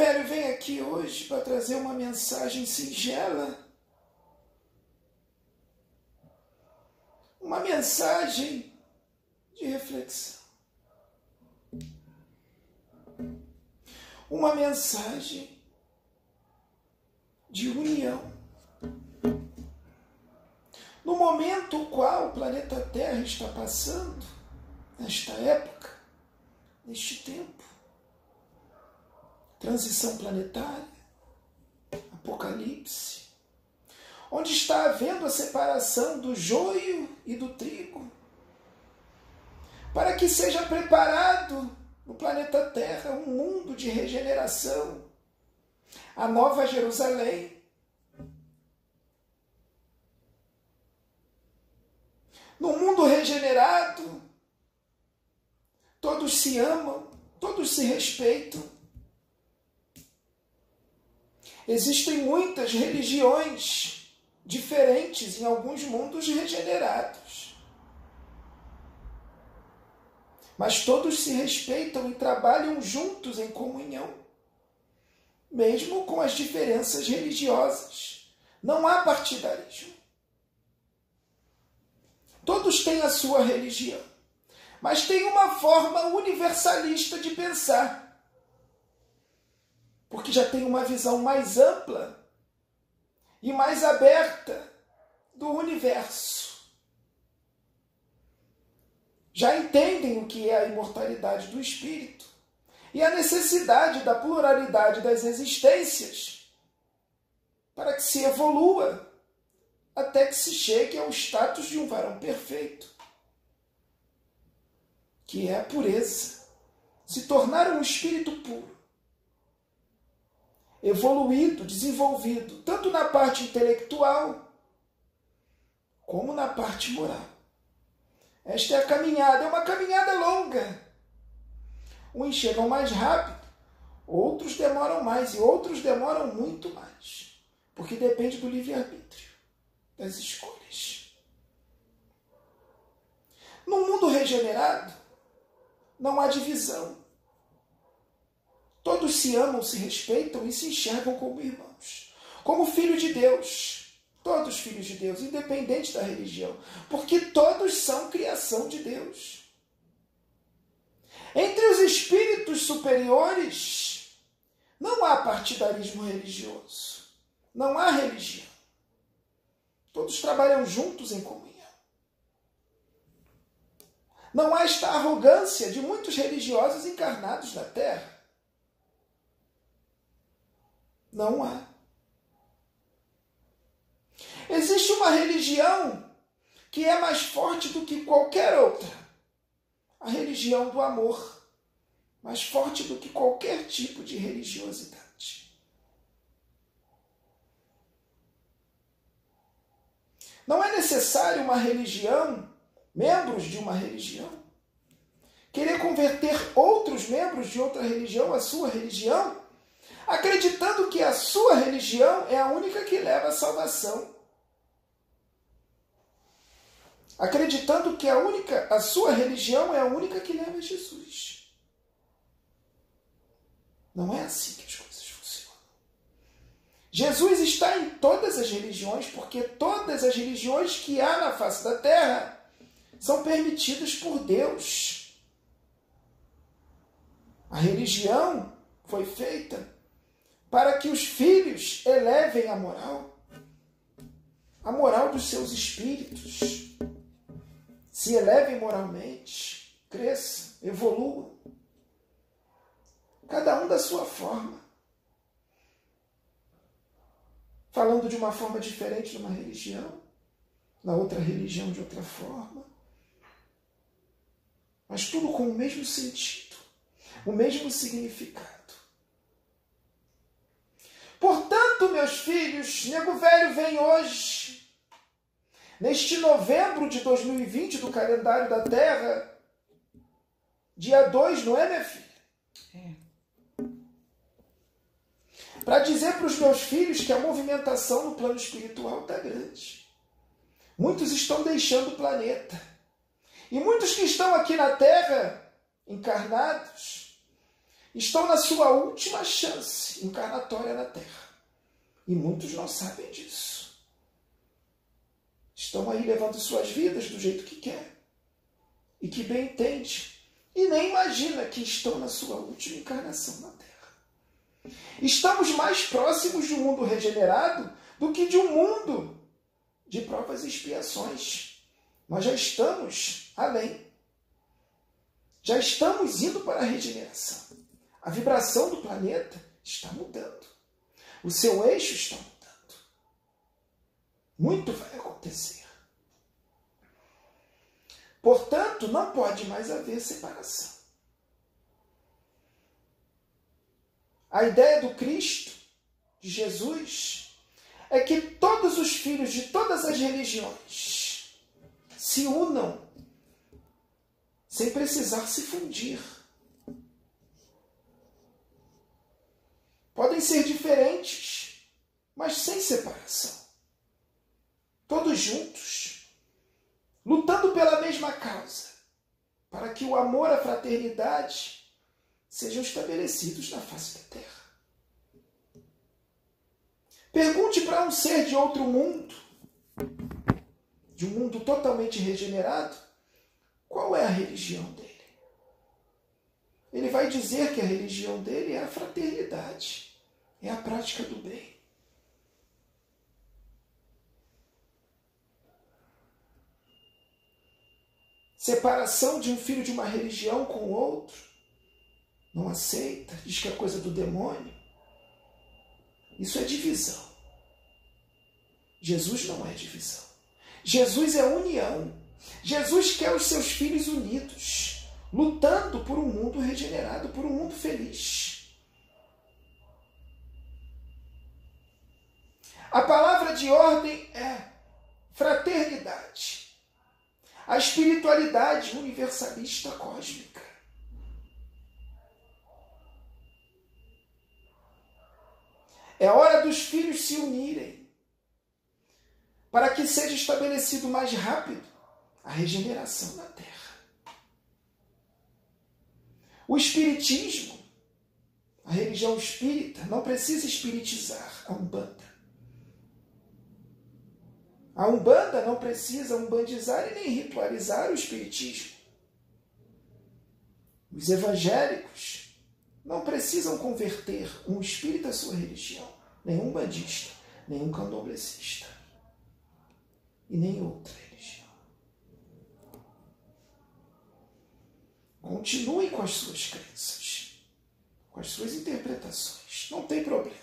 velho vem aqui hoje para trazer uma mensagem singela. Uma mensagem de reflexão. Uma mensagem de união. No momento qual o planeta Terra está passando, nesta época, neste tempo, transição planetária, apocalipse, onde está havendo a separação do joio e do trigo, para que seja preparado no planeta Terra um mundo de regeneração, a nova Jerusalém. No mundo regenerado, todos se amam, todos se respeitam. Existem muitas religiões diferentes em alguns mundos regenerados. Mas todos se respeitam e trabalham juntos em comunhão, mesmo com as diferenças religiosas. Não há partidarismo. Todos têm a sua religião, mas tem uma forma universalista de pensar porque já tem uma visão mais ampla e mais aberta do universo. Já entendem o que é a imortalidade do espírito e a necessidade da pluralidade das existências para que se evolua até que se chegue ao status de um varão perfeito, que é a pureza, se tornar um espírito puro evoluído, desenvolvido, tanto na parte intelectual como na parte moral. Esta é a caminhada, é uma caminhada longa. Uns chegam mais rápido, outros demoram mais e outros demoram muito mais, porque depende do livre-arbítrio, das escolhas. No mundo regenerado, não há divisão. Todos se amam, se respeitam e se enxergam como irmãos, como filhos de Deus. Todos filhos de Deus, independente da religião, porque todos são criação de Deus. Entre os espíritos superiores, não há partidarismo religioso, não há religião. Todos trabalham juntos em comunhão. Não há esta arrogância de muitos religiosos encarnados na Terra não há. Existe uma religião que é mais forte do que qualquer outra. A religião do amor. Mais forte do que qualquer tipo de religiosidade. Não é necessário uma religião, membros de uma religião, querer converter outros membros de outra religião à sua religião acreditando que a sua religião é a única que leva à salvação. Acreditando que a única, a sua religião é a única que leva a Jesus. Não é assim que as coisas funcionam. Jesus está em todas as religiões, porque todas as religiões que há na face da terra são permitidas por Deus. A religião foi feita para que os filhos elevem a moral, a moral dos seus espíritos, se elevem moralmente, cresçam, evoluam, cada um da sua forma. Falando de uma forma diferente numa religião, na outra religião de outra forma, mas tudo com o mesmo sentido, o mesmo significado. Portanto, meus filhos, nego velho vem hoje, neste novembro de 2020 do calendário da Terra, dia 2, não é, minha filha? É. Para dizer para os meus filhos que a movimentação no plano espiritual está grande. Muitos estão deixando o planeta. E muitos que estão aqui na Terra, encarnados, estão na sua última chance encarnatória na Terra. E muitos não sabem disso. Estão aí levando suas vidas do jeito que quer. E que bem entende. E nem imagina que estão na sua última encarnação na Terra. Estamos mais próximos de um mundo regenerado do que de um mundo de provas e expiações. Nós já estamos além. Já estamos indo para a regeneração. A vibração do planeta está mudando. O seu eixo está mudando. Muito vai acontecer. Portanto, não pode mais haver separação. A ideia do Cristo, de Jesus, é que todos os filhos de todas as religiões se unam sem precisar se fundir. Podem ser diferentes, mas sem separação. Todos juntos, lutando pela mesma causa, para que o amor, a fraternidade sejam estabelecidos na face da terra. Pergunte para um ser de outro mundo, de um mundo totalmente regenerado, qual é a religião dele? Ele vai dizer que a religião dele é a fraternidade, é a prática do bem. Separação de um filho de uma religião com o outro, não aceita, diz que é coisa do demônio. Isso é divisão. Jesus não é divisão. Jesus é união. Jesus quer os seus filhos unidos, lutando por um mundo regenerado, por um mundo feliz. A palavra de ordem é fraternidade, a espiritualidade universalista cósmica. É hora dos filhos se unirem para que seja estabelecido mais rápido a regeneração da terra. O Espiritismo, a religião espírita, não precisa espiritizar a Umbanda. A Umbanda não precisa umbandizar e nem ritualizar o Espiritismo. Os evangélicos não precisam converter um espírita à sua religião, nem um bandista, nem um candomblessista e nem outra. Continue com as suas crenças, com as suas interpretações. Não tem problema.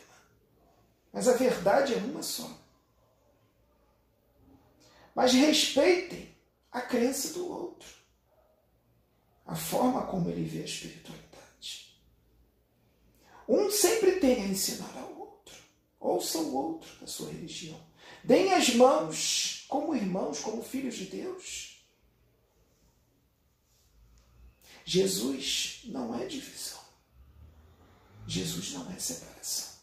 Mas a verdade é uma só. Mas respeitem a crença do outro, a forma como ele vê a espiritualidade. Um sempre tem a ensinar ao outro. Ouça o outro da sua religião. Deem as mãos como irmãos, como filhos de Deus. Jesus não é divisão. Jesus não é separação.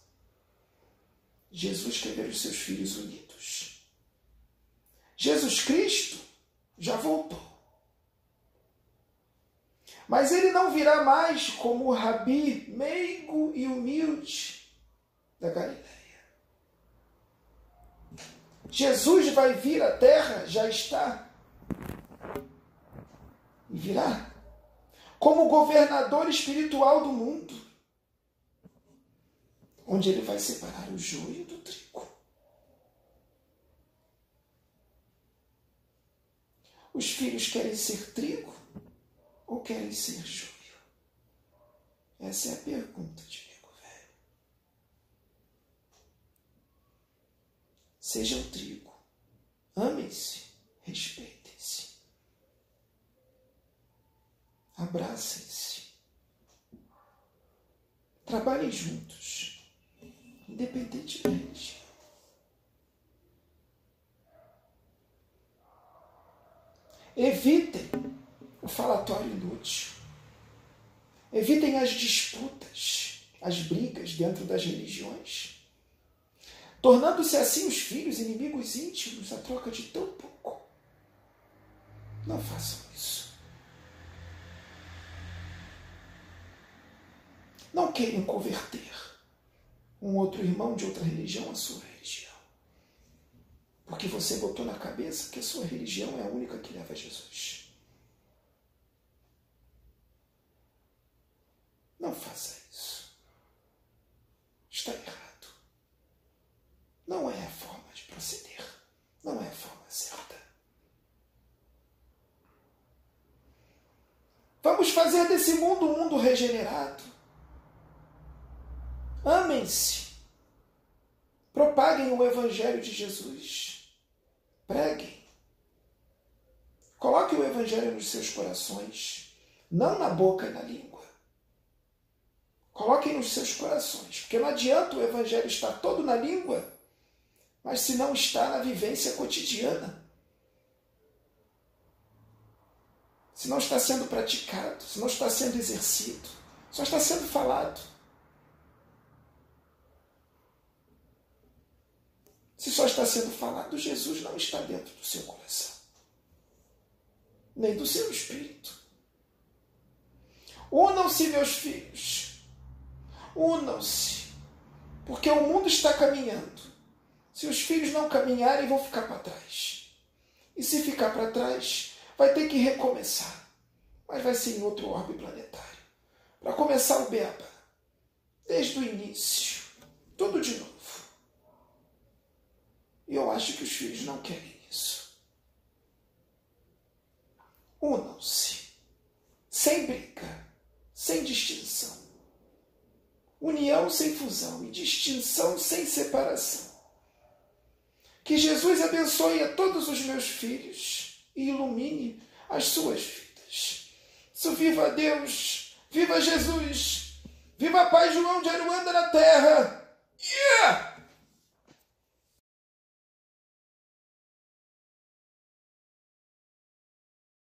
Jesus quer ver os seus filhos unidos. Jesus Cristo já voltou. Mas ele não virá mais como o rabi meigo e humilde da Galileia. Jesus vai vir à terra, já está. E virá como governador espiritual do mundo, onde ele vai separar o joio do trigo. Os filhos querem ser trigo ou querem ser joio? Essa é a pergunta de velho. Sejam trigo, amem-se, respeitem. Abracem-se. Trabalhem juntos, independentemente. Evitem o falatório inútil. Evitem as disputas, as brigas dentro das religiões, tornando-se assim os filhos inimigos íntimos a troca de tão pouco. Não façam isso. não queiram converter um outro irmão de outra religião à sua. Porque você botou na cabeça que a sua religião é a única que leva a Jesus. Não faça isso. Está errado. Não é a forma de proceder. Não é a forma certa. Vamos fazer desse mundo um mundo regenerado. Amem-se. Propaguem o Evangelho de Jesus. Preguem. Coloque o Evangelho nos seus corações, não na boca e na língua. Coloquem nos seus corações, porque não adianta o Evangelho estar todo na língua, mas se não está na vivência cotidiana. Se não está sendo praticado, se não está sendo exercido, só está sendo falado. Se só está sendo falado, Jesus não está dentro do seu coração, nem do seu espírito. Unam-se, meus filhos, unam-se, porque o mundo está caminhando. Se os filhos não caminharem, vão ficar para trás. E se ficar para trás, vai ter que recomeçar. Mas vai ser em outro orbe planetário. Para começar o Beba, desde o início, tudo de novo. E eu acho que os filhos não querem isso. Unam-se, sem briga, sem distinção. União sem fusão e distinção sem separação. Que Jesus abençoe a todos os meus filhos e ilumine as suas vidas. So, viva Deus, viva Jesus, viva Pai João de Aruanda na terra